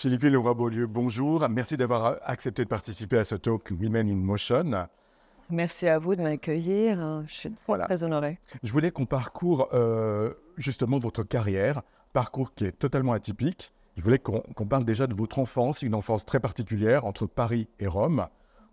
Philippe Leroy-Beaulieu, bonjour. Merci d'avoir accepté de participer à ce talk Women in Motion. Merci à vous de m'accueillir. Je suis très honorée. Je voulais qu'on parcourt euh, justement votre carrière, parcours qui est totalement atypique. Je voulais qu'on parle déjà de votre enfance, une enfance très particulière entre Paris et Rome.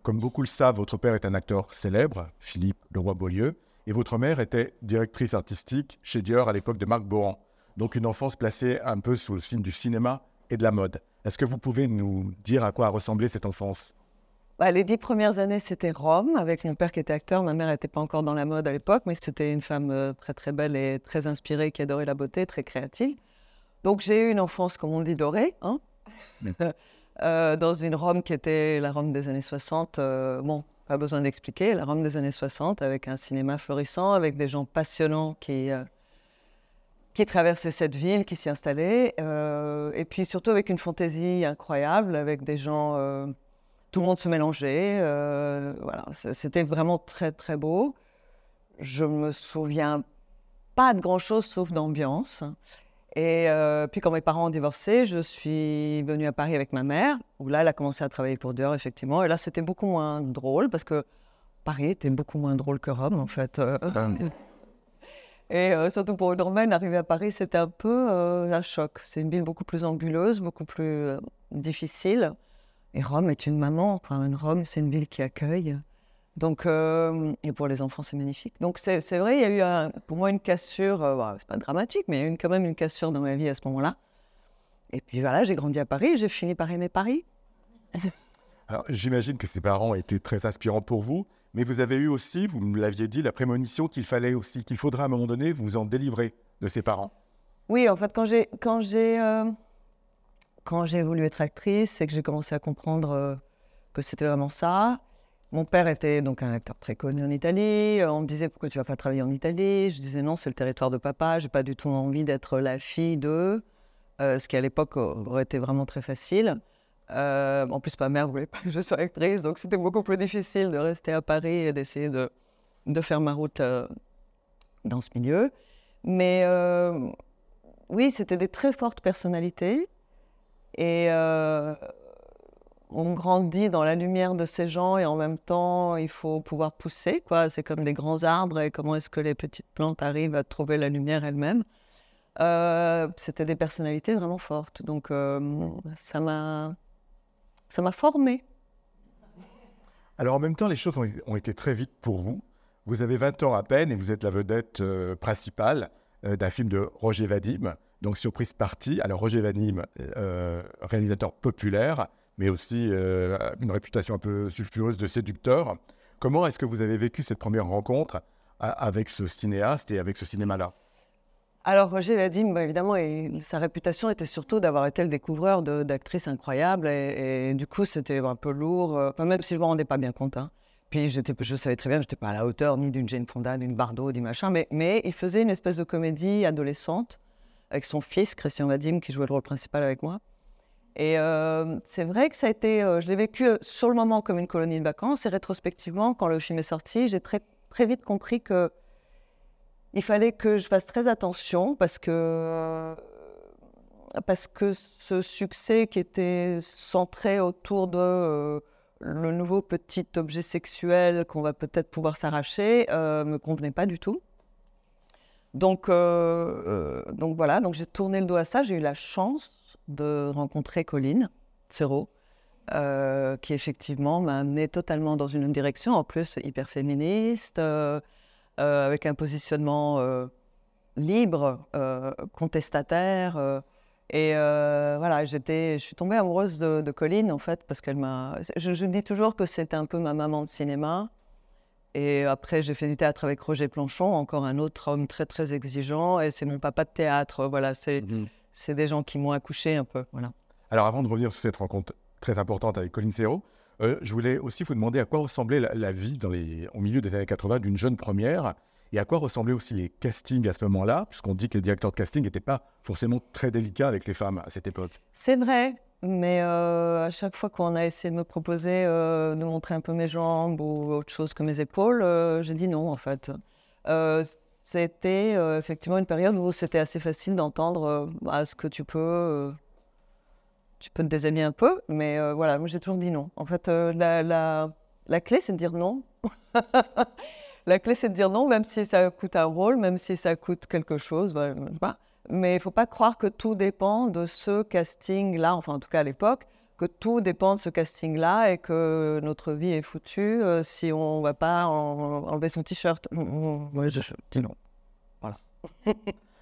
Comme beaucoup le savent, votre père est un acteur célèbre, Philippe Leroy-Beaulieu, et votre mère était directrice artistique chez Dior à l'époque de Marc Bohan. Donc une enfance placée un peu sous le signe du cinéma et de la mode. Est-ce que vous pouvez nous dire à quoi a ressemblé cette enfance? Bah, Les dix premières années, c'était Rome, avec mon père qui était acteur. Ma mère n'était pas encore dans la mode à l'époque, mais c'était une femme euh, très très belle et très inspirée, qui adorait la beauté, très créative. Donc j'ai eu une enfance, comme on dit, dorée, hein euh, dans une Rome qui était la Rome des années 60. Euh, bon, pas besoin d'expliquer, la Rome des années 60, avec un cinéma florissant, avec des gens passionnants qui qui traversait cette ville, qui s'y installait, euh, et puis surtout avec une fantaisie incroyable, avec des gens, euh, tout le monde se mélangeait, euh, voilà, c'était vraiment très très beau. Je me souviens pas de grand chose sauf d'ambiance. Et puis quand mes parents ont divorcé, je suis venue à Paris avec ma mère, où là elle a commencé à travailler pour Dior effectivement, et là c'était beaucoup moins drôle parce que Paris était beaucoup moins drôle que Rome en fait. Et euh, surtout pour une Romaine, arriver à Paris, c'était un peu euh, un choc. C'est une ville beaucoup plus anguleuse, beaucoup plus euh, difficile. Et Rome est une maman. Enfin, Rome, c'est une ville qui accueille. Donc, et pour les enfants, c'est magnifique. Donc, c'est vrai, il y a eu pour moi une cassure. c'est pas dramatique, mais il y a eu quand même une cassure dans ma vie à ce moment-là. Et puis voilà, j'ai grandi à Paris, j'ai fini par aimer Paris. Alors, j'imagine que ses parents étaient très inspirants pour vous. Mais vous avez eu aussi, vous me l'aviez dit, la prémonition qu'il fallait aussi, qu'il faudra à un moment donné vous en délivrer de ses parents. Oui, en fait, quand j'ai quand j'ai euh, quand j'ai voulu être actrice, c'est que j'ai commencé à comprendre euh, que c'était vraiment ça. Mon père était donc un acteur très connu en Italie. On me disait pourquoi tu vas pas travailler en Italie? Je disais non, c'est le territoire de papa. J'ai pas du tout envie d'être la fille euh, ce qui à l'époque aurait été vraiment très facile. Euh, en plus, ma mère voulait pas que je sois actrice, donc c'était beaucoup plus difficile de rester à Paris et d'essayer de, de, faire ma route euh, dans ce milieu. Mais euh, oui, c'était des très fortes personnalités. Et on grandit dans la lumière de ces gens et en même temps, il faut pouvoir pousser. Quoi. C'est comme des grands arbres et comment est-ce que les petites plantes arrivent à trouver la lumière elles-mêmes. c'était des personnalités vraiment fortes. Donc ça m'a ça m'a formé. Alors en même temps, les choses ont, été très vite pour vous. Vous avez 20 ans à peine et vous êtes la vedette euh, principale euh, d'un film de Roger Vadim, donc Surprise Party. Alors Roger Vadim, euh, réalisateur populaire, mais aussi une réputation un peu sulfureuse de séducteur. Comment est-ce que vous avez vécu cette première rencontre avec ce cinéaste et avec ce cinéma-là? Alors Roger Vadim, évidemment, sa réputation était surtout d'avoir été le découvreur d'actrices incroyables. Et, du coup, c'était un peu lourd, euh, même si je ne me rendais pas bien compte. Hein. Puis je savais très bien que je n'étais pas à la hauteur ni d'une Jane Fonda, d'une Bardot, du machin. Mais, mais, il faisait une espèce de comédie adolescente avec son fils, Christian Vadim, qui jouait le rôle principal avec moi. Et euh, c'est vrai que ça a été, euh, je l'ai vécu sur le moment comme une colonie de vacances. Et rétrospectivement, quand le film est sorti, j'ai très, très vite compris que il fallait que je fasse très attention parce que, parce que ce succès qui était centré autour de euh, le nouveau petit objet sexuel qu'on va peut-être pouvoir s'arracher ne euh, me convenait pas du tout. Donc, euh, donc voilà, donc j'ai tourné le dos à ça. J'ai eu la chance de rencontrer Colline Serrault, qui effectivement m'a amené totalement dans une direction, en plus hyper féministe. Euh, avec un positionnement euh, libre, euh, contestataire. et voilà, j'étais, je suis tombée amoureuse de, Colline, en fait, parce qu'elle m'a. Je, dis toujours que c'était un peu ma maman de cinéma. Et après, j'ai fait du théâtre avec Roger Planchon, encore un autre homme très, très exigeant. Et c'est mon papa de théâtre. Voilà, c'est mhm. c'est des gens qui m'ont accouché un peu. Voilà. Alors, avant de revenir sur cette rencontre très importante avec Colline Serrault, euh, je voulais aussi vous demander à quoi ressemblait la, vie au milieu des années 80 d'une jeune première et à quoi ressemblaient aussi les castings à ce moment-là, puisqu'on dit que les directeurs de casting n'étaient pas forcément très délicats avec les femmes à cette époque. C'est vrai, mais euh, à chaque fois qu'on a essayé de me proposer euh, de montrer un peu mes jambes ou autre chose que mes épaules, j'ai dit non en fait. c'était effectivement une période où c'était assez facile d'entendre à ce que tu peux tu peux te déshabiller un peu, mais euh, voilà, moi j'ai toujours dit non. En fait, euh, la, la, la, clé, c'est de dire non. la clé, c'est de dire non, même si ça coûte un rôle, même si ça coûte quelque chose. Bah, pas. Mais il ne faut pas croire que tout dépend de ce casting-là, enfin en tout cas à l'époque, que tout dépend de ce casting-là et que notre vie est foutue euh, si on ne va pas enlever son t-shirt. Moi, je dis non. Voilà.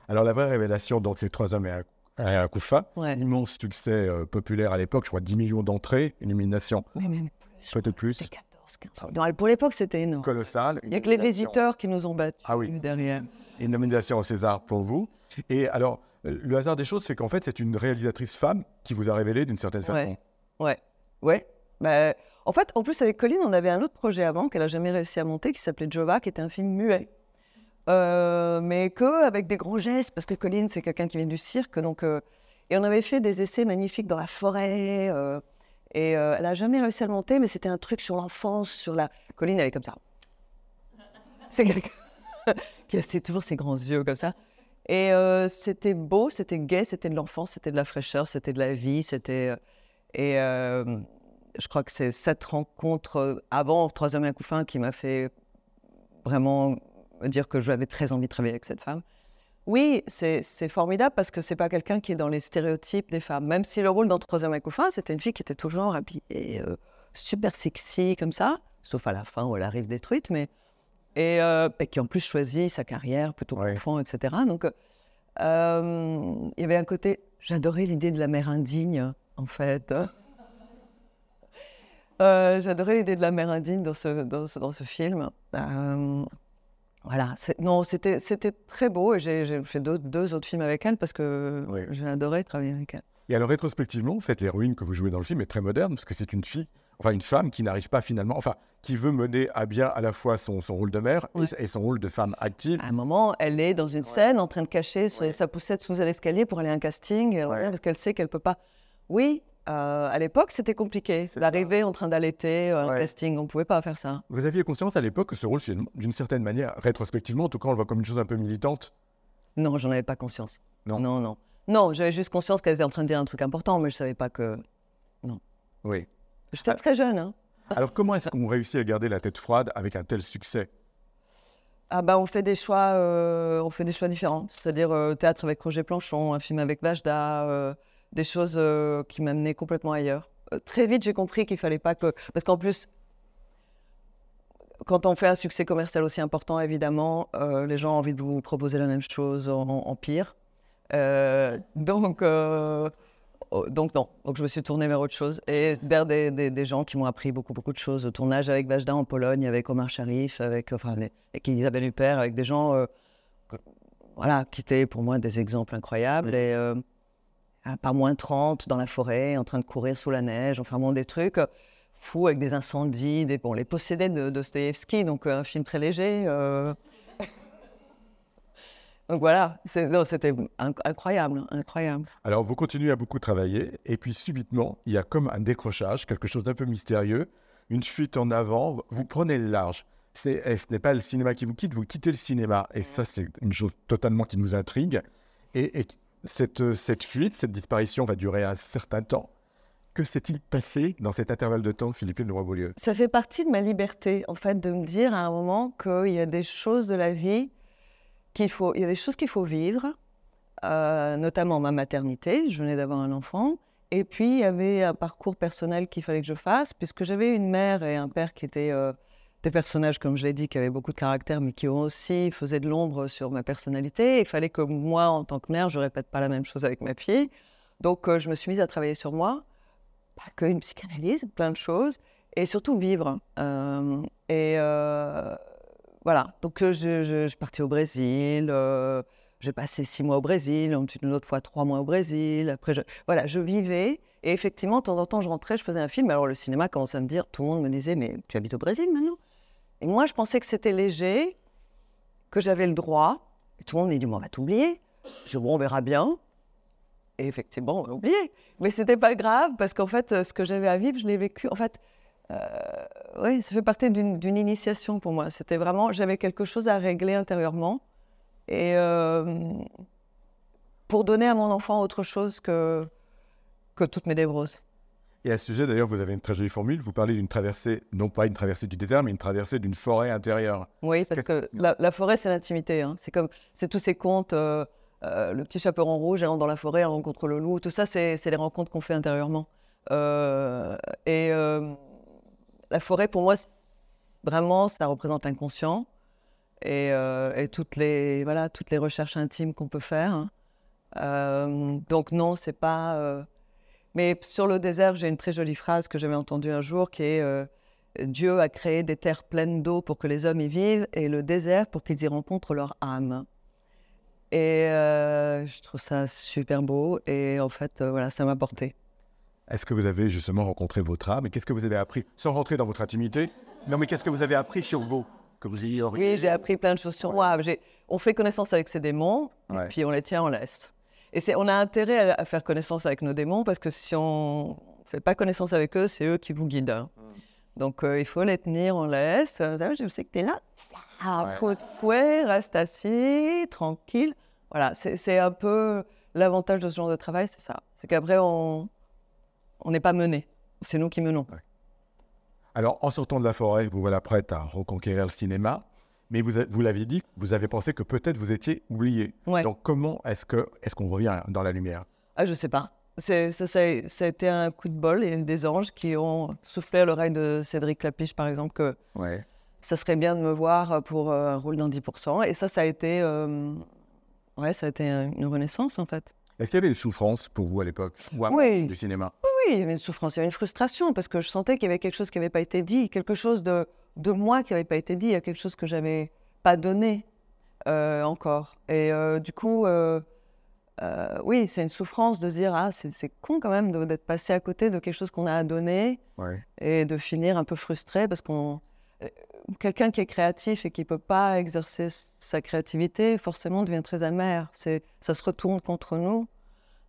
Alors la vraie révélation, donc, c'est Trois hommes et un un coup Ouais. Immense succès euh, populaire à l'époque, je crois 10 millions d'entrées, une nomination. Mais même plus. Peut-être plus. 14, 15. Non, pour l'époque, c'était énorme. Colossal. Il n'y a que les visiteurs qui nous ont battus ah oui. derrière. Une nomination au César pour vous. Et alors, euh, le hasard des choses, c'est qu'en fait, c'est une réalisatrice femme qui vous a révélé d'une certaine façon. Ouais. Ouais. Bah, en fait, en plus, avec Colline, on avait un autre projet avant qu'elle n'a jamais réussi à monter qui s'appelait Jova, qui était un film muet. Euh, mais que avec des grands gestes, parce que Colline, c'est quelqu'un qui vient du cirque. Donc, euh, et on avait fait des essais magnifiques dans la forêt. Euh, et elle n'a jamais réussi à le monter, mais c'était un truc sur l'enfance, sur la. Colline, elle est comme ça. C'est quelqu'un qui a toujours ses grands yeux comme ça. Et c'était beau, c'était gai, c'était de l'enfance, c'était de la fraîcheur, c'était de la vie, c'était. Et je crois que c'est cette rencontre avant Troisième coup fin qui m'a fait vraiment dire que j'avais très envie de travailler avec cette femme. Oui, c'est formidable parce que c'est pas quelqu'un qui est dans les stéréotypes des femmes. Même si le rôle dans Troisième et fin, c'était une fille qui était toujours habillée euh, super sexy comme ça, sauf à la fin où elle arrive détruite, mais euh, et, qui en plus choisit sa carrière plutôt ouais. qu'enfant, etc. Donc euh, il y avait un côté, j'adorais l'idée de la mère indigne en fait. j'adorais l'idée de la mère indigne dans ce, dans ce, dans ce film. Voilà, non, c'était très beau et j'ai fait deux, deux, autres films avec elle parce que j'ai adoré travailler avec elle. Et alors, rétrospectivement, en fait, l'héroïne que vous jouez dans le film est très moderne parce que c'est une fille, enfin une femme qui n'arrive pas finalement, enfin, qui veut mener à bien à la fois son, son rôle de mère et, son rôle de femme active. À un moment, elle est dans une scène en train de cacher sa poussette sous l'escalier pour aller à un casting parce qu'elle sait qu'elle peut pas. Oui, euh, à l'époque, c'était compliqué d'arriver en train d'allaiter euh, un casting. On ne pouvait pas faire ça. Vous aviez conscience à l'époque que ce rôle, d'une certaine manière, rétrospectivement, en tout cas, on le voit comme une chose un peu militante? Non, j'en avais pas conscience. Non, non, non. Non, j'avais juste conscience qu'elle était en train de dire un truc important, mais je ne savais pas que. Non. Oui. J'étais ah. très jeune. Hein. Alors, comment est-ce qu'on réussit à garder la tête froide avec un tel succès? Ah bah on fait des choix, euh, on fait des choix différents. C'est-à-dire théâtre avec Roger Planchon, un film avec Vajda, des choses euh, qui m'amenaient complètement ailleurs. Euh, très vite, j'ai compris qu'il fallait pas que. Parce qu'en plus, quand on fait un succès commercial aussi important, évidemment, euh, les gens ont envie de vous proposer la même chose en, pire. donc, oh, donc, non. Donc, je me suis tournée vers autre chose et vers des, des, gens qui m'ont appris beaucoup, beaucoup de choses. Au tournage avec Vajda en Pologne, avec Omar Sharif, avec, enfin, avec Isabelle Huppert, avec des gens voilà, qui étaient pour moi des exemples incroyables. Et par moins 30 dans la forêt, en train de courir sous la neige, enfin bon, des trucs fous avec des incendies, des, bon, les possédés de Dostoevsky, donc euh, un film très léger. Euh. donc voilà, c'était incroyable, incroyable. Alors vous continuez à beaucoup travailler, et puis subitement, il y a comme un décrochage, quelque chose d'un peu mystérieux, une fuite en avant, vous prenez le large. ce n'est pas le cinéma qui vous quitte, vous quittez le cinéma. Et ça, c'est une chose totalement qui nous intrigue. Et, et cette, cette fuite, cette disparition va durer un certain temps. Que s'est-il passé dans cet intervalle de temps, Philippe de Roy-Beaulieu? Ça fait partie de ma liberté, en fait, de me dire à un moment qu'il y a des choses de la vie qu'il faut, il y a des choses qu'il faut vivre, euh, notamment ma maternité. Je venais d'avoir un enfant. Et puis, il y avait un parcours personnel qu'il fallait que je fasse, puisque j'avais une mère et un père qui étaient euh, des personnages, comme je l'ai dit, qui avaient beaucoup de caractère, mais qui aussi faisaient de l'ombre sur ma personnalité. Il fallait que moi, en tant que mère, je répète pas la même chose avec ma fille. Donc, euh, je me suis mise à travailler sur moi, pas qu'une psychanalyse, plein de choses, et surtout vivre. Euh, et euh, voilà. Donc, je, je, suis partie au Brésil. j'ai passé six mois au Brésil, une autre fois trois mois au Brésil. Après, voilà, je vivais. Et effectivement, de temps en temps, je rentrais, je faisais un film. Alors, le cinéma commençait à me dire, tout le monde me disait, mais tu habites au Brésil maintenant? Et moi, je pensais que c'était léger, que j'avais le droit. Et tout le monde m'a dit, on va t'oublier. Je dis, bon, on verra bien. Et effectivement, on m'a oublié. Mais c'était pas grave, parce qu'en fait, ce que j'avais à vivre, je l'ai vécu. En fait, euh, oui, ça fait partie d'une initiation pour moi. C'était vraiment, j'avais quelque chose à régler intérieurement. Et euh, pour donner à mon enfant autre chose que, que toutes mes névroses. Et à ce sujet, d'ailleurs, vous avez une très jolie formule. Vous parlez d'une traversée, non pas une traversée du désert, mais une traversée d'une forêt intérieure. Oui, parce que la, la forêt, c'est l'intimité. hein. C'est comme, c'est tous ces contes, euh, euh, le petit chaperon rouge, elle rentre dans la forêt, elle rencontre le loup. Tout ça, c'est les rencontres qu'on fait intérieurement. Euh, et la forêt, pour moi, vraiment, ça représente l'inconscient et, et toutes les voilà, toutes les recherches intimes qu'on peut faire. hein. Donc non, c'est pas. Mais sur le désert, j'ai une très jolie phrase que j'avais entendue un jour qui est euh, Dieu a créé des terres pleines d'eau pour que les hommes y vivent et le désert pour qu'ils y rencontrent leur âme. Et euh, je trouve ça super beau et en fait, euh, voilà, ça m'a porté. Est-ce que vous avez justement rencontré votre âme Et qu'est-ce que vous avez appris? Sans rentrer dans votre intimité, non, mais qu'est-ce que vous avez appris sur vous Que vous ayez Oui, j'ai appris plein de choses sur moi. On fait connaissance avec ses démons Ouais. et puis on les tient, on laisse. Et on a intérêt à, à faire connaissance avec nos démons parce que si on ne fait pas connaissance avec eux, c'est eux qui vous guident. hein. Donc euh, il faut les tenir, on laisse. Euh, Je sais que tu es là. Ah, Ouais. fouet, reste assis, tranquille. Voilà, c'est, un peu l'avantage de ce genre de travail, c'est ça. C'est qu'après, on on n'est pas mené. C'est nous qui menons. Alors, en sortant de la forêt, vous voilà prête à reconquérir le cinéma. Mais vous, vous l'aviez dit, vous avez pensé que peut-être vous étiez oublié. Ouais. Donc, comment est-ce que est-ce qu'on revient dans la lumière? Ah, je sais pas. Ça, ça, a- ça a été un coup de bol. A des anges qui ont soufflé à l'oreille de Cédric Lapiche, par exemple, que Ouais. ça serait bien de me voir pour euh, un rôle dans 10%. Et ça, ça a été, euh, ouais, ça a été un- une renaissance, en fait. Est-ce qu'il y avait des souffrances pour vous à l'époque? Oui. du cinéma? Oui, il y avait une souffrance, il y avait une frustration, parce que je sentais qu'il y avait quelque chose qui n'avait pas été dit, quelque chose de, de moi qui n'avait pas été dit, il y a quelque chose que j'avais pas donné euh, encore. Et euh, du coup, euh, oui, c'est une souffrance de se dire, ah, c'est con quand même d'être passé à côté de quelque chose qu'on a à donner Ouais. et de finir un peu frustré parce qu'on. Quelqu'un qui est créatif et qui ne peut pas exercer sa créativité, forcément, devient très amer. C'est, ça se retourne contre nous.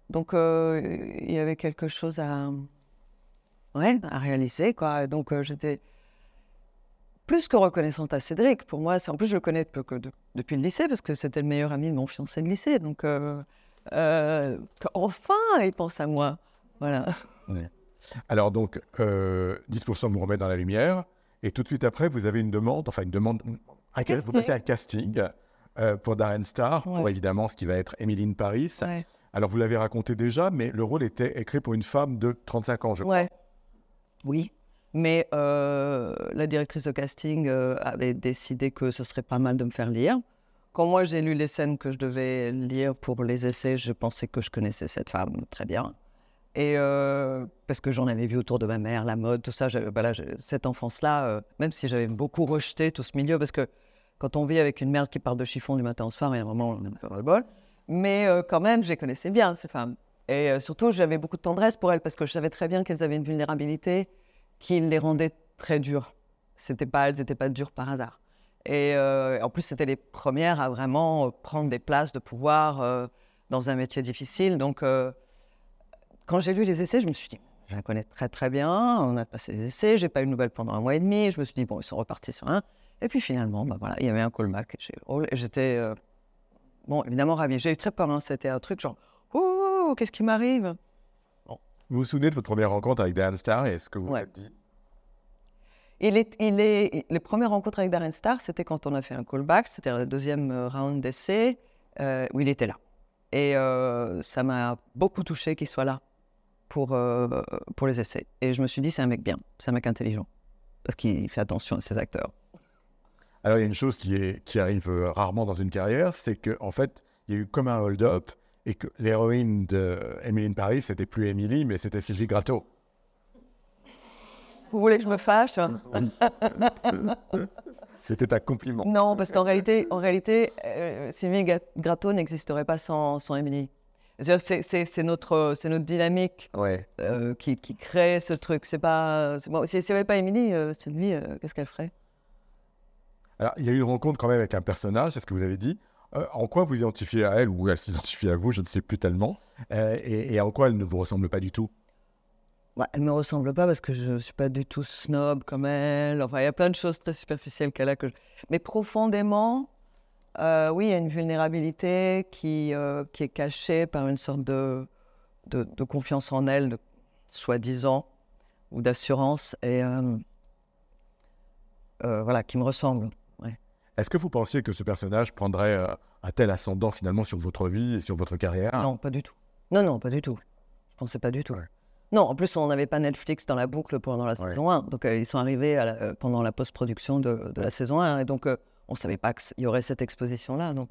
Donc, il y avait quelque chose à, ouais, à réaliser. Quoi. Et Donc, j'étais plus que reconnaissante à Cédric. Pour moi, c'est, en plus, je le connais depuis, que de- depuis le lycée parce que c'était le meilleur ami de mon fiancé de lycée. Donc, euh, euh, enfin, il pense à moi. Voilà. Alors, donc, euh, 10% vous remet dans la lumière. Et tout de suite après, vous avez une demande, enfin une demande, un ca- vous casting. passez un casting euh, pour Darren Star, pour évidemment ce qui va être Emily in Paris. Ouais. Alors, vous l'avez raconté déjà, mais le rôle était écrit pour une femme de 35 ans, je crois. Ouais. Oui. Mais euh, la directrice de casting euh, avait décidé que ce serait pas mal de me faire lire. Quand moi j'ai lu les scènes que je devais lire pour les essais, je pensais que je connaissais cette femme très bien. Et euh, parce que j'en avais vu autour de ma mère, la mode, tout ça. cette enfance-là, même si j'avais beaucoup rejeté tout ce milieu, parce que quand on vit avec une mère qui part de chiffon du matin au soir, il y a où on a peu le bol. Mais quand même, je les connaissais bien, ces femmes. Et surtout, j'avais beaucoup de tendresse pour elles parce que je savais très bien qu'elles avaient une vulnérabilité qui les rendait très dures. C'était pas, elles n'étaient pas dures par hasard. Et euh, en plus, c'était les premières à vraiment euh, prendre des places de pouvoir euh, dans un métier difficile. Donc, quand j'ai lu les essais, je me suis dit, je la connais très très bien. On a passé les essais, j'ai pas eu de nouvelles pendant un mois et demi. Je me suis dit, bon, ils sont repartis sur un. Et puis finalement, bah, voilà, il y avait un callback. oh, J'étais, bon, évidemment ravie. J'ai eu très peur. hein. C'était un truc genre, oh, qu'est-ce qui m'arrive? Vous vous souvenez de votre première rencontre avec Darren Star et ce que vous vous êtes dit? Il est, il est, les premières rencontres avec Darren Star, c'était quand on a fait un callback, c'était le deuxième euh, round d'essai, euh, où il était là. Et euh, ça m'a beaucoup touché qu'il soit là pour, euh, pour les essais. Et je me suis dit, c'est un mec bien, c'est un mec intelligent, parce qu'il fait attention à ses acteurs. Alors, il y a une chose qui, est, qui arrive rarement dans une carrière, c'est qu'en en fait, il y a eu comme un hold-up et que l'héroïne de Emily in Paris, c'était plus Emily, mais c'était Sylvie Gratto. Vous voulez que je me fâche? C'était un compliment. Non, parce qu'en réalité, en réalité euh, Sylvie Gra- Gratto n'existerait pas sans, sans que C'est notre, notre dynamique Ouais. euh, qui, qui crée ce truc. C'est pas, bon, si avait pas Émilie, euh, Sylvie, euh, qu'est-ce qu'elle ferait? Alors, il y a eu une rencontre quand même avec un personnage, c'est ce que vous avez dit. Euh, en quoi vous identifiez à elle ou elle s'identifie à vous, je ne sais plus tellement. Euh, et, et en quoi elle ne vous ressemble pas du tout? Ouais, Elle me ressemble pas parce que je ne suis pas du tout snob comme elle. Enfin, il y a plein de choses très superficielles qu'elle a. Que je- Mais profondément, euh, oui, il y a une vulnérabilité qui, euh, qui est cachée par une sorte de, de, de confiance en elles, de soi-disant, ou d'assurance, et euh, euh, voilà, qui me ressemblent. Est-ce que vous pensiez que ce personnage prendrait euh, un tel ascendant finalement sur votre vie et sur votre carrière? Non, pas du tout. Non, non, pas du tout. Je pensais pas du tout. Ouais. Non, en plus, on n'avait pas Netflix dans la boucle pendant la Ouais. saison 1. Donc, euh, ils sont arrivés à la- euh, pendant la post-production de, de la saison 1. Et donc, on ne savait pas qu'il y aurait cette exposition-là. Donc,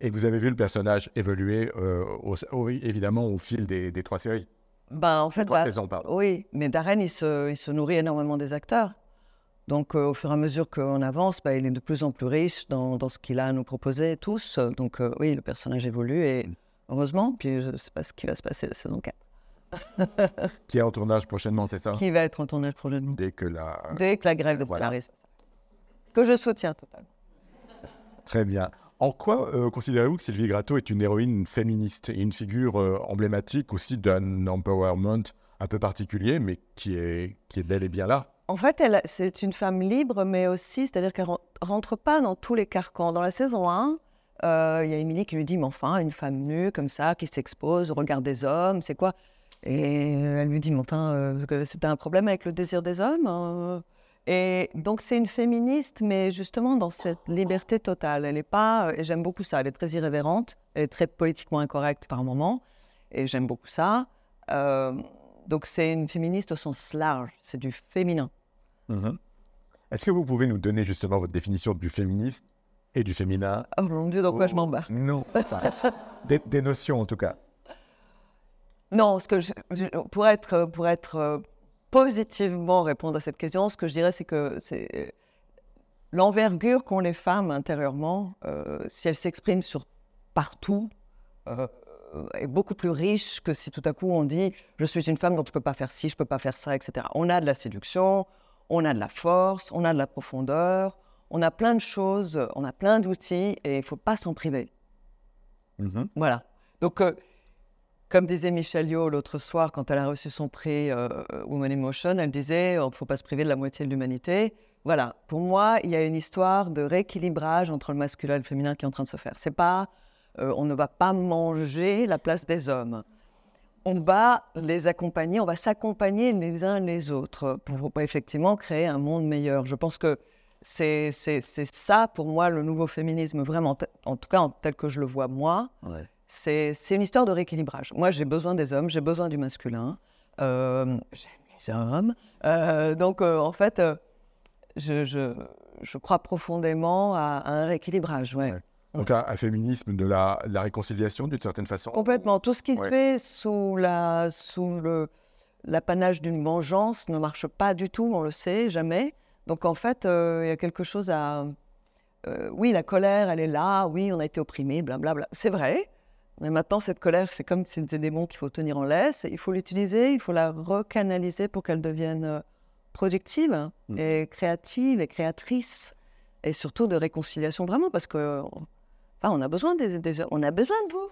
Et vous avez vu le personnage évoluer au- au- évidemment au fil des, des trois séries, ben, en fait, trois bah, saisons, pardon. oui, mais Darren, il se, il se nourrit énormément des acteurs. Donc, euh, au fur et à mesure qu'on avance, bah, il est de plus en plus riche dans, dans ce qu'il a à nous proposer tous. Donc, euh, oui, le personnage évolue et heureusement. Puis, je ne sais pas ce qui va se passer la saison 4. Qui est en tournage prochainement, c'est ça? Qui va être en tournage prochainement Dès que la... Dès que la grève de Voilà. scénaristes. Que je soutiens totalement. Très bien. En quoi euh, considérez-vous que Sylvie Gratto est une héroïne féministe et une figure emblématique aussi d'un empowerment un peu particulier, mais qui est, qui est bel et bien là? En fait, elle, c'est une femme libre, mais aussi, c'est-à-dire qu'elle ren- rentre pas dans tous les carcans. Dans la saison 1, euh, il y a Émilie qui lui dit, mais enfin, une femme nue comme ça, qui s'expose au regard des hommes, c'est quoi? Et elle lui dit, mais enfin, euh, c'était un problème avec le désir des hommes. euh. Et donc, c'est une féministe, mais justement dans cette liberté totale. Elle n'est pas, et j'aime beaucoup ça, elle est très irrévérente, elle est très politiquement incorrecte par moments, et j'aime beaucoup ça. Donc, c'est une féministe au sens large, c'est du féminin. Mhm. Est-ce que vous pouvez nous donner justement votre définition du féministe et du féminin? Oh mon Dieu, dans quoi je m'embarque? Non, des, des notions en tout cas. Non, ce que je- pour être, pour être euh, positivement répondre à cette question, ce que je dirais, c'est que c'est euh, l'envergure qu'ont les femmes intérieurement, euh, si elles s'expriment sur partout, euh, est beaucoup plus riche que si tout à coup on dit je suis une femme donc je peux pas faire ci, je peux pas faire ça, etc. On a de la séduction, on a de la force, on a de la profondeur, on a plein de choses, on a plein d'outils et il faut pas s'en priver. Mhm. Voilà. Donc, euh, comme disait Michelle Yeoh l'autre soir, quand elle a reçu son prix euh, Women in Motion, elle disait il ne faut pas se priver de la moitié de l'humanité. Voilà. Pour moi, il y a une histoire de rééquilibrage entre le masculin et le féminin qui est en train de se faire. C'est pas, euh, on ne va pas manger la place des hommes. On va les accompagner, on va s'accompagner les uns les autres pour, pour effectivement créer un monde meilleur. Je pense que c'est ça pour moi le nouveau féminisme, vraiment, en tout cas en tel que je le vois moi. C'est c'est une histoire de rééquilibrage. Moi, j'ai besoin des hommes, j'ai besoin du masculin. Euh, J'aime les hommes. Euh, donc, en fait, je, je- je crois profondément à, à un rééquilibrage. Ouais. Ouais. Donc un, un féminisme de la, de la réconciliation d'une certaine façon. Complètement. Tout ce qui Ouais. se fait sous la sous le l'apanage d'une vengeance ne marche pas du tout. On le sait jamais. Donc, en fait, euh, il y a quelque chose à. euh, oui, la colère, elle est là. Oui, on a été opprimés, blablabla. C'est vrai. Mais maintenant, cette colère, c'est comme si c'était des démons qu'il faut tenir en laisse. Il faut l'utiliser, il faut la recanaliser pour qu'elle devienne euh, productive Mhm. et créative et créatrice. Et surtout de réconciliation, vraiment, parce que enfin, on, a besoin des, des- on a besoin de vous.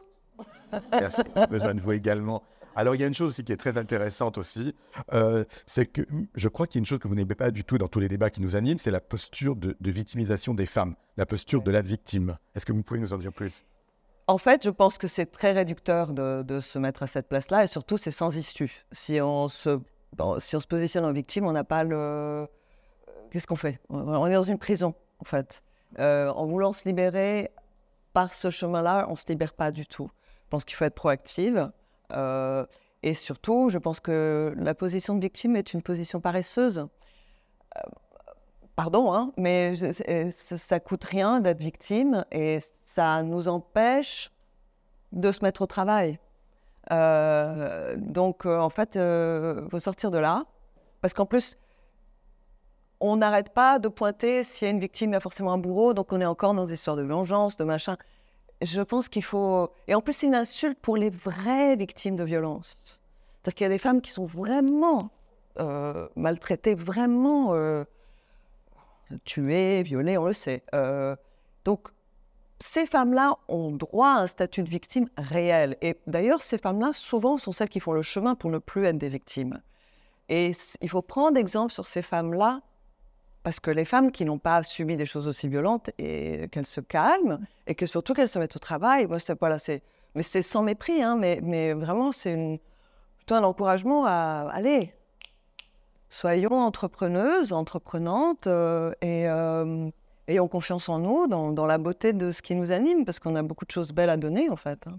Merci. Besoin de vous également. Alors, il y a une chose aussi qui est très intéressante aussi, euh, c'est que hum, je crois qu'il y a une chose que vous n'aimez pas du tout dans tous les débats qui nous animent, c'est la posture de, de victimisation des femmes, la posture de la victime. Est-ce que vous pouvez nous en dire plus? En fait, je pense que c'est très réducteur de, de se mettre à cette place-là et surtout, c'est sans issue. Si on se, bon, si on se positionne en victime, on n'a pas le. Qu'est-ce qu'on fait? On est dans une prison, en fait. Euh, en voulant se libérer par ce chemin-là, on ne se libère pas du tout. Je pense qu'il faut être proactive. euh, et surtout, je pense que la position de victime est une position paresseuse. Euh, pardon, hein, mais c'est- ça, ça coûte rien d'être victime et ça nous empêche de se mettre au travail. Euh, donc, euh, en fait, il faut sortir de là. Parce qu'en plus, on n'arrête pas de pointer s'il y a une victime, il y a forcément un bourreau. Donc, on est encore dans des histoires de vengeance, de machin. Je pense qu'il faut. Et en plus, c'est une insulte pour les vraies victimes de violence. C'est-à-dire qu'il y a des femmes qui sont vraiment euh, maltraitées, vraiment euh, tuées, violées, on le sait. Euh, donc, ces femmes-là ont droit à un statut de victime réel. Et d'ailleurs, ces femmes-là, souvent, sont celles qui font le chemin pour ne plus être des victimes. Et il faut prendre exemple sur ces femmes-là, parce que les femmes qui n'ont pas subi des choses aussi violentes, et qu'elles se calment, et que surtout qu'elles se mettent au travail. Moi, c'est voilà, c'est Mais c'est sans mépris, hein, mais, mais vraiment, c'est plutôt un encouragement à aller. Soyons entrepreneuses, entreprenantes euh, et euh, ayons confiance en nous, dans, dans la beauté de ce qui nous anime, parce qu'on a beaucoup de choses belles à donner, en fait. hein.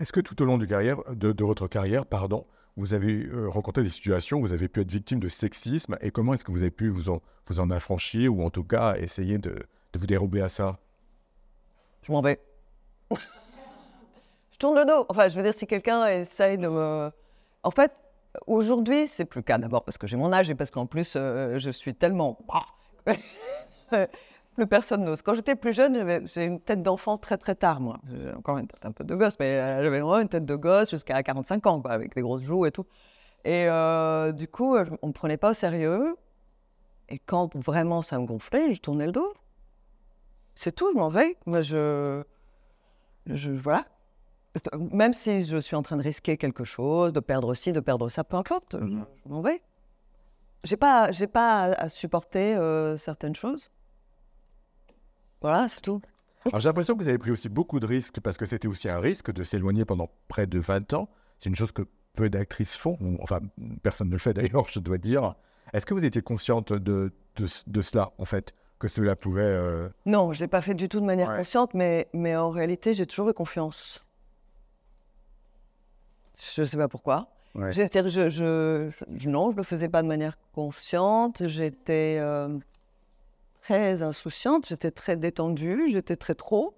Est-ce que tout au long de, de votre carrière, pardon, vous avez euh, rencontré des situations où vous avez pu être victime de sexisme et comment est-ce que vous avez pu vous en, vous en affranchir ou en tout cas essayer de, de vous dérober à ça? Je m'en vais. je tourne le dos. Enfin, je veux dire, si quelqu'un essaye de me. En fait, aujourd'hui, c'est plus le cas. D'abord parce que j'ai mon âge et parce qu'en plus, euh, je suis tellement. plus personne n'ose. Quand j'étais plus jeune, j'avais- j'ai une tête d'enfant très très tard, moi. J'ai encore une tête un peu de gosse, mais euh, j'avais vraiment une tête de gosse jusqu'à 45 ans, quoi, avec des grosses joues et tout. Et euh, du coup, on ne me prenait pas au sérieux. Et quand vraiment ça me gonflait, je tournais le dos. C'est tout, je m'en vais. Moi, je. je voilà. Même si je suis en train de risquer quelque chose, de perdre ci, de perdre ça, peu importe, je- Mhm. je, m'en vais. J'ai pas, j'ai pas à, à supporter euh, certaines choses. Voilà, c'est tout. Alors j'ai l'impression que vous avez pris aussi beaucoup de risques parce que c'était aussi un risque de s'éloigner pendant près de 20 ans. C'est une chose que peu d'actrices font. Enfin, personne ne le fait d'ailleurs, je dois dire. Est-ce que vous étiez consciente de, de, de cela, en fait Que cela pouvait... euh, Non, je l'ai pas fait du tout de manière Ouais. consciente, mais, mais en réalité, j'ai toujours eu confiance. Je sais pas pourquoi. Ouais. Je, je, je- non, je le faisais pas de manière consciente. J'étais euh, très insouciante, j'étais très détendue, j'étais très trop,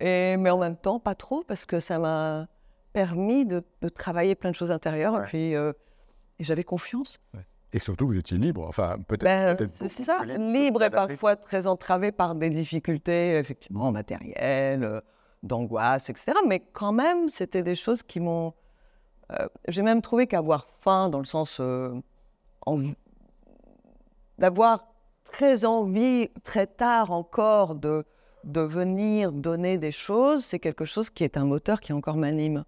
et, mais en même temps pas trop parce que ça m'a permis de, de travailler plein de choses intérieures. Ouais. Et puis, euh, j'avais confiance. Et surtout, vous étiez libre. Enfin, peut-être... Ben, c'est ça, libre et parfois très entravé par des difficultés, effectivement, matérielles, euh, d'angoisse, etc. Mais quand même, c'était des choses qui m'ont. euh, J'ai même trouvé qu'avoir faim, dans le sens. euh, d'avoir très envie, très tard encore, de, de venir donner des choses, c'est quelque chose qui est un moteur qui encore m'anime.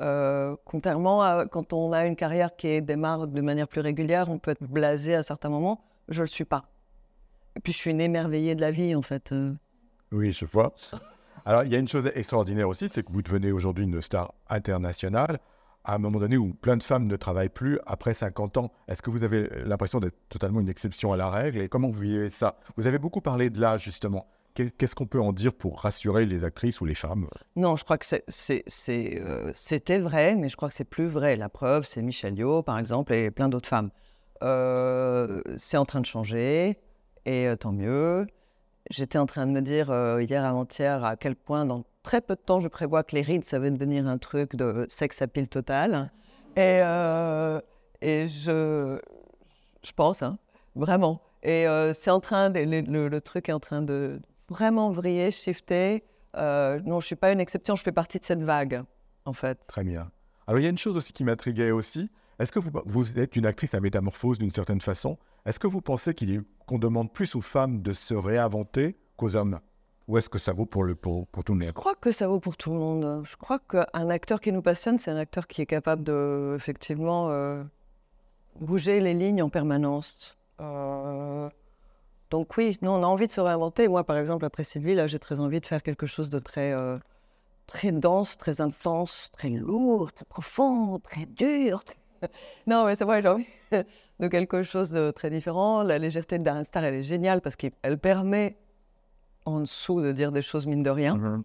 Euh, contrairement à quand on a une carrière qui démarre de manière plus régulière, on peut être blasé à certains moments. Je ne le suis pas. Et puis je suis une émerveillée de la vie, en fait. euh. Oui, je vois. Alors, il y a une chose extraordinaire aussi, c'est que vous devenez aujourd'hui une star internationale à un moment donné où plein de femmes ne travaillent plus après 50 ans. Est-ce que vous avez l'impression d'être totalement une exception à la règle et comment vous vivez ça? Vous avez beaucoup parlé de l'âge, justement. Qu'est- Qu'est-ce qu'on peut en dire pour rassurer les actrices ou les femmes? Non, je crois que euh, c'était vrai, mais je crois que c'est plus vrai. La preuve, c'est Michel Yeoh, par exemple, et plein d'autres femmes. Euh, c'est en train de changer, et euh, tant mieux. J'étais en train de me dire euh, hier avant-hier à quel point, dans très peu de temps, je prévois que les rides, ça va devenir un truc de sexe à pile total. Et, euh, et je, je pense, hein, vraiment. Et euh, c'est en train, le, truc est en train de vraiment vriller, shifter. Non, je suis pas une exception, je fais partie de cette vague, en fait. Très bien. Alors, il y a une chose aussi qui m'intriguait aussi. Est-ce que vous, vous êtes une actrice à métamorphose d'une certaine façon? Est-ce que vous pensez qu'on demande plus aux femmes de se réinventer qu'aux hommes? Ou est-ce que ça vaut pour, le, pour, pour tout le monde? Je crois que ça vaut pour tout le monde. Je crois qu'un acteur qui nous passionne, c'est un acteur qui est capable de, effectivement, euh, bouger les lignes en permanence. Euh, donc oui, nous, on a envie de se réinventer. Moi, par exemple, après Sylvie, là, j'ai très envie de faire quelque chose de très, euh, très dense, très intense, très lourd, très profond, très dur. très- non, mais c'est vrai, j'ai envie de quelque chose de très différent. La légèreté de Darren Star, elle est géniale parce qu'elle permet en dessous de dire des choses mine de rien. Mhm.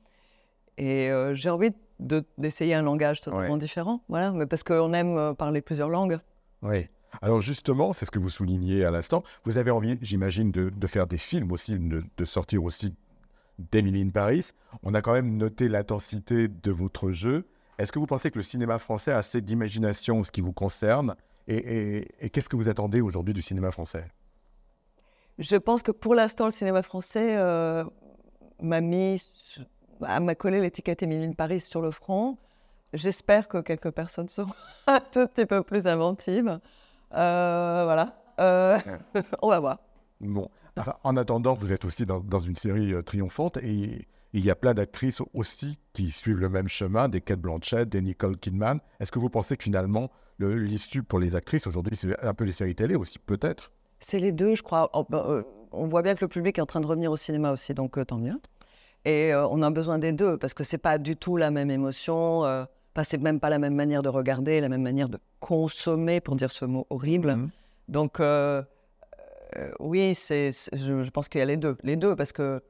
Et euh, j'ai envie de- d'essayer un langage totalement Ouais. différent. Voilà, mais parce qu'on aime euh, parler plusieurs langues. Oui. Alors justement, c'est ce que vous soulignez à l'instant. Vous avez envie, j'imagine, de, de faire des films aussi, de, de sortir aussi d'Emily in Paris. On a quand même noté l'intensité de votre jeu. Est-ce que vous pensez que le cinéma français a assez d'imagination en ce qui vous concerne? Et, et- et qu'est-ce que vous attendez aujourd'hui du cinéma français? Je pense que pour l'instant, le cinéma français euh, m'a mis, m'a collé l'étiquette Émilie de Paris sur le front. J'espère que quelques personnes seront un tout petit peu plus inventives. Euh, voilà. Euh, on va voir. Bon. En attendant, vous êtes aussi dans, dans une série triomphante et il y a plein d'actrices aussi qui suivent le même chemin, des Kate Blanchett, des Nicole Kidman. Est-ce que vous pensez que finalement, le- l'issue pour les actrices aujourd'hui, c'est un peu les séries télé aussi, peut-être? C'est les deux, je crois. Oh, bah, euh, on voit bien que le public est en train de revenir au cinéma aussi, donc euh, tant mieux. Et euh, on a besoin des deux parce que c'est pas du tout la même émotion, pas, c'est même pas la même manière de regarder, la même manière de consommer, pour dire ce mot horrible. Mhm. Donc, oui, c'est, c'est- je, je pense qu'il y a les deux. Les deux, parce que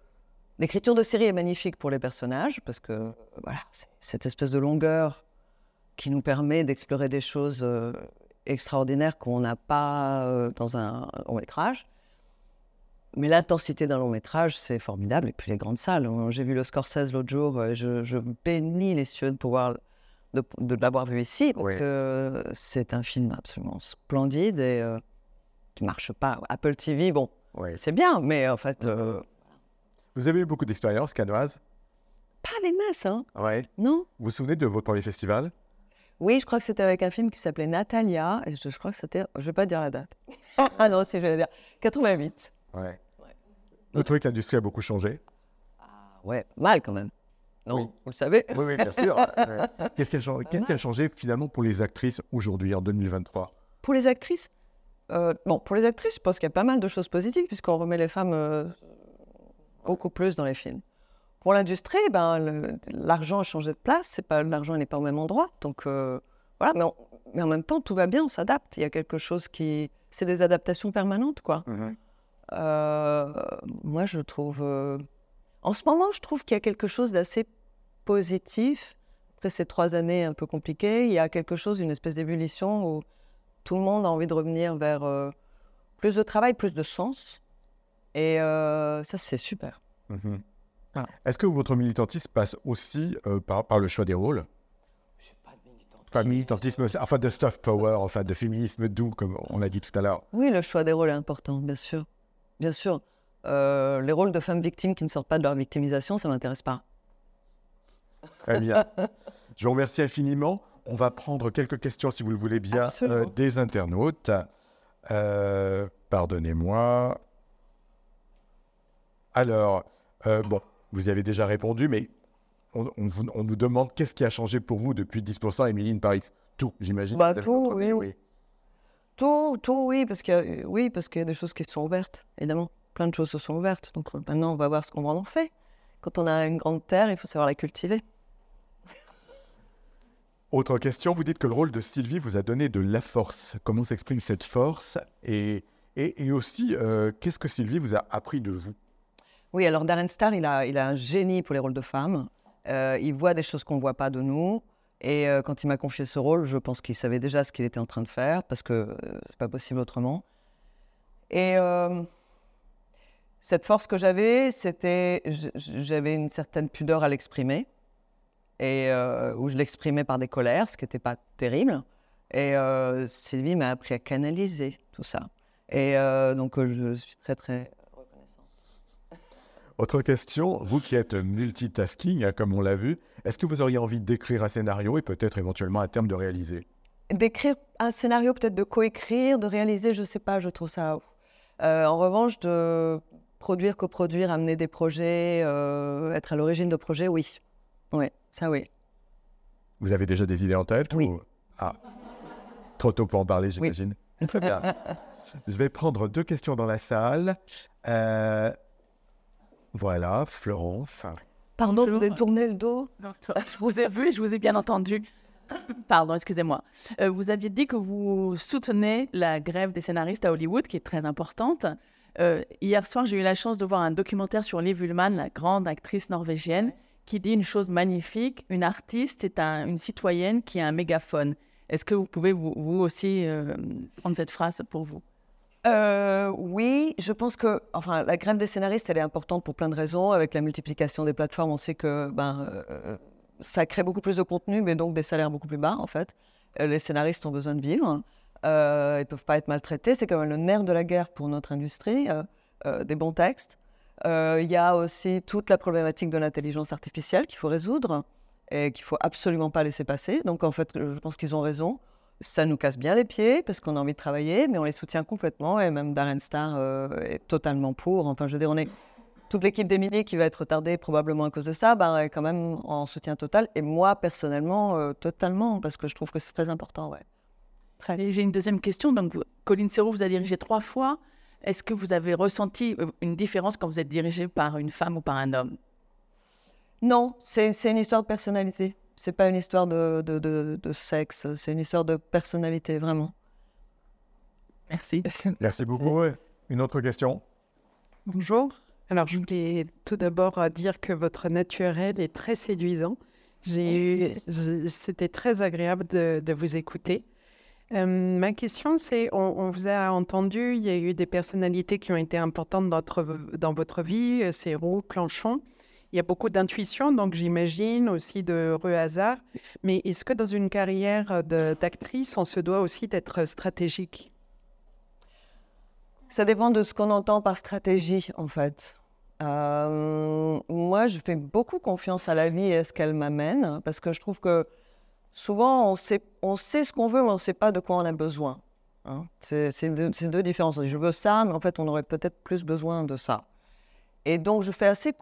l'écriture de série est magnifique pour les personnages, parce que voilà, c'est cette espèce de longueur qui nous permet d'explorer des choses euh, extraordinaires qu'on n'a pas euh, dans un long métrage. Mais l'intensité d'un long métrage, c'est formidable. Et puis les grandes salles. Euh, J'ai vu le Scorsese l'autre jour. euh, Je, je bénis les cieux de pouvoir de, de l'avoir vu ici parce Oui. que c'est un film absolument splendide et euh, qui marche pas. Apple TV, bon, c'est bien, mais en fait, Vous avez eu beaucoup d'expérience, canoise pas des masses, hein Ouais. Non Vous vous souvenez de votre premier festival Oui, je crois que c'était avec un film qui s'appelait Natalia. Et je, je crois que c'était. Je vais pas dire la date. ah non, si je vais dire. 88. Ouais. Vous trouvez que l'industrie a beaucoup changé? Ouais, mal quand même. Non, Oui. vous le savez. Oui, oui, bien sûr. Ouais. Qu'est-ce qui a, changé- qu'est-ce qui a changé finalement pour les actrices aujourd'hui, en 2023 Pour les actrices, euh, bon, pour les actrices, je pense qu'il y a pas mal de choses positives puisqu'on remet les femmes euh, beaucoup plus dans les films. Pour l'industrie, ben, l'argent a changé de place. C'est pas l'argent n'est pas au même endroit, donc euh, voilà. Mais, on- mais en même temps, tout va bien, on s'adapte. Il y a quelque chose qui, c'est des adaptations permanentes, quoi. Euh, moi, je trouve. euh, En ce moment, je trouve qu'il y a quelque chose d'assez positif. Après ces trois années un peu compliquées, il y a quelque chose, une espèce d'ébullition où tout le monde a envie de revenir vers euh, plus de travail, plus de sens. Et euh, ça, c'est super. Mhm. Ah. Est-ce que votre militantisme passe aussi euh, par, par le choix des rôles? Enfin, militantisme, enfin de soft power, enfin de féminisme doux, comme on l'a dit tout à l'heure. Oui, le choix des rôles est important, bien sûr. Bien sûr. Euh, les rôles de femmes victimes qui ne sortent pas de leur victimisation, ça ne m'intéresse pas. Très bien. Je vous remercie infiniment. On va prendre quelques questions, si vous le voulez bien, euh, des internautes. Euh, Pardonnez-moi. Alors, euh, bon, vous y avez déjà répondu, mais on, on vous- on nous demande qu'est-ce qui a changé pour vous depuis 10% Émilie Paris? Tout, j'imagine. Bah, tout, avis, oui, Tout, tout, oui, parce qu'il y, a- oui, parce qu'il y a des choses qui sont ouvertes, évidemment. Plein de choses se sont ouvertes. Donc euh, maintenant, on va voir ce qu'on en fait. Quand on a une grande terre, il faut savoir la cultiver. Autre question, vous dites que le rôle de Sylvie vous a donné de la force. Comment s'exprime cette force? Et, et, et aussi, euh, qu'est-ce que Sylvie vous a appris de vous? Oui, alors Darren Star, il a, il a un génie pour les rôles de femmes. Euh, il voit des choses qu'on ne voit pas de nous. Et euh, quand il m'a confié ce rôle, je pense qu'il savait déjà ce qu'il était en train de faire, parce que euh, c'est pas possible autrement. Et euh, cette force que j'avais, c'était j'avais une certaine pudeur à l'exprimer, et où je l'exprimais par des colères, ce qui n'était pas terrible. Et Sylvie m'a appris à canaliser tout ça. Et donc je suis très très. Autre question, vous qui êtes multitasking, hein, comme on l'a vu, est-ce que vous auriez envie d'écrire un scénario et peut-être éventuellement à terme de réaliser? D'écrire un scénario, peut-être de coécrire, de réaliser, je ne sais pas, je trouve ça. Euh, en revanche, de produire, coproduire, amener des projets, euh, être à l'origine de projets, oui. Oui, ça oui. Vous avez déjà des idées en tête Oui. ou- Ah, trop tôt pour en parler, j'imagine. Très bien. Je vais prendre deux questions dans la salle. Euh, Voilà, Florence. Pardon, Bonjour. vous avez tourné le dos Je vous ai vu et je vous ai bien entendu. Pardon, excusez-moi. Euh, vous aviez dit que vous soutenez la grève des scénaristes à Hollywood, qui est très importante. Euh, hier soir, j'ai eu la chance de voir un documentaire sur Liv Ullmann, la grande actrice norvégienne, qui dit une chose magnifique. Une artiste, c'est un- une citoyenne qui a un mégaphone. Est-ce que vous pouvez vous, vous aussi euh, prendre cette phrase pour vous? Euh, oui, je pense que enfin, la grève des scénaristes, elle est importante pour plein de raisons. Avec la multiplication des plateformes, on sait que ben, euh, ça crée beaucoup plus de contenu, mais donc des salaires beaucoup plus bas, en fait. Euh, les scénaristes ont besoin de vivre. Euh, ils ne peuvent pas être maltraités. C'est quand même le nerf de la guerre pour notre industrie, euh, euh, des bons textes. Euh, Il y a aussi toute la problématique de l'intelligence artificielle qu'il faut résoudre et qu'il faut absolument pas laisser passer. Donc, en fait, je pense qu'ils ont raison ça nous casse bien les pieds parce qu'on a envie de travailler, mais on les soutient complètement. Et même Darren Star euh, est totalement pour. Enfin, je veux dire, on est toute l'équipe d'Emilie qui va être retardée probablement à cause de ça, ben, est quand même en soutien total. Et moi, personnellement, euh, totalement, parce que je trouve que c'est très important. Ouais. Très Et j'ai une deuxième question. Donc, vous- Colline Serrault vous a dirigé trois fois. Est-ce que vous avez ressenti euh, une différence quand vous êtes dirigé par une femme ou par un homme? Non, c'est une histoire de personnalité. C'est pas une histoire de, de, de- de sexe, c'est une histoire de personnalité, vraiment. Merci. Merci beaucoup. Ouais. Une autre question? Bonjour. Alors, je voulais tout d'abord euh, dire que votre naturel est très séduisant. J'ai c'était très agréable de, de vous écouter. Euh, ma question, c'est, on, on vous a entendu, il y a eu des personnalités qui ont été importantes dans votre, dans votre vie, euh, c'est Roux, Planchon. Il y a beaucoup d'intuition, donc j'imagine aussi de heureux hasard. Mais est-ce que dans une carrière de- d'actrice, on se doit aussi d'être stratégique? Ça dépend de ce qu'on entend par stratégie, en fait. Euh, moi, je fais beaucoup confiance à la vie et à ce qu'elle m'amène, parce que je trouve que souvent, on sait, ce qu'on veut, mais on ne sait pas de quoi on a besoin. hein. C'est deux différences. Je veux ça, mais en fait, on aurait peut-être plus besoin de ça. Et donc, je fais assez.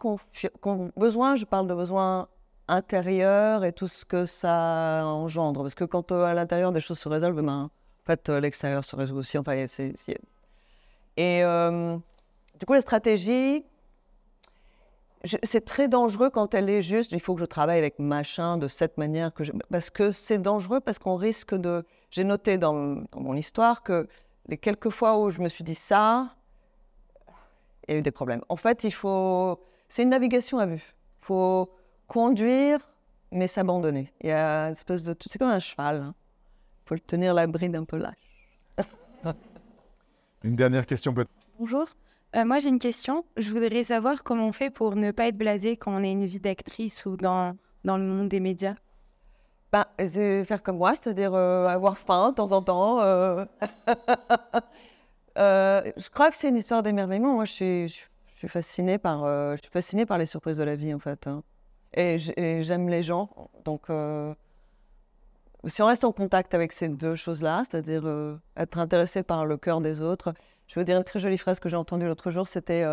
Besoin, je parle de besoin intérieur et tout ce que ça engendre. Parce que quand euh, à l'intérieur, des choses se résolvent, ben, en fait, euh, l'extérieur se résout aussi. Enfin, c'est- et euh, du coup, la stratégie, c'est très dangereux quand elle est juste. Il faut que je travaille avec machin de cette manière que parce que c'est dangereux parce qu'on risque de. J'ai noté dans mon histoire que les quelques fois où je me suis dit ça, il y a eu des problèmes. En fait, il faut. C'est une navigation à vue. Il faut conduire mais s'abandonner. Il y a une espèce de. C'est comme un cheval. Il faut le tenir la bride un peu lâche. Une dernière question peut-être. Bonjour. Euh, moi, j'ai une question. Je voudrais savoir comment on fait pour ne pas être blasé quand on a une vie d'actrice ou dans, dans le monde des médias. Ben, c'est faire comme moi, c'est-à-dire euh, avoir faim de temps en temps. euh. Euh, je crois que c'est une histoire d'émerveillement. Moi, je suis, je, je suis fascinée par, euh, je suis fascinée par les surprises de la vie, en fait. hein. Et j'aime les gens. Donc, euh, si on reste en contact avec ces deux choses-là, c'est-à-dire être intéressé par le cœur des autres. Je veux dire une très jolie phrase que j'ai entendue l'autre jour, c'était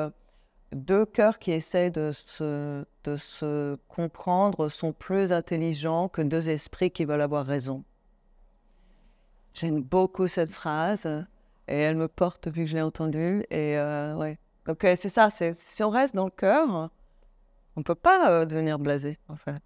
deux cœurs qui se, de se comprendre sont plus intelligents que deux esprits qui veulent avoir raison. J'aime beaucoup cette phrase et elle me porte vu que je l'ai entendue. Et euh. Donc euh, c'est ça, si on reste dans le cœur, on peut pas euh, devenir blasé en fait.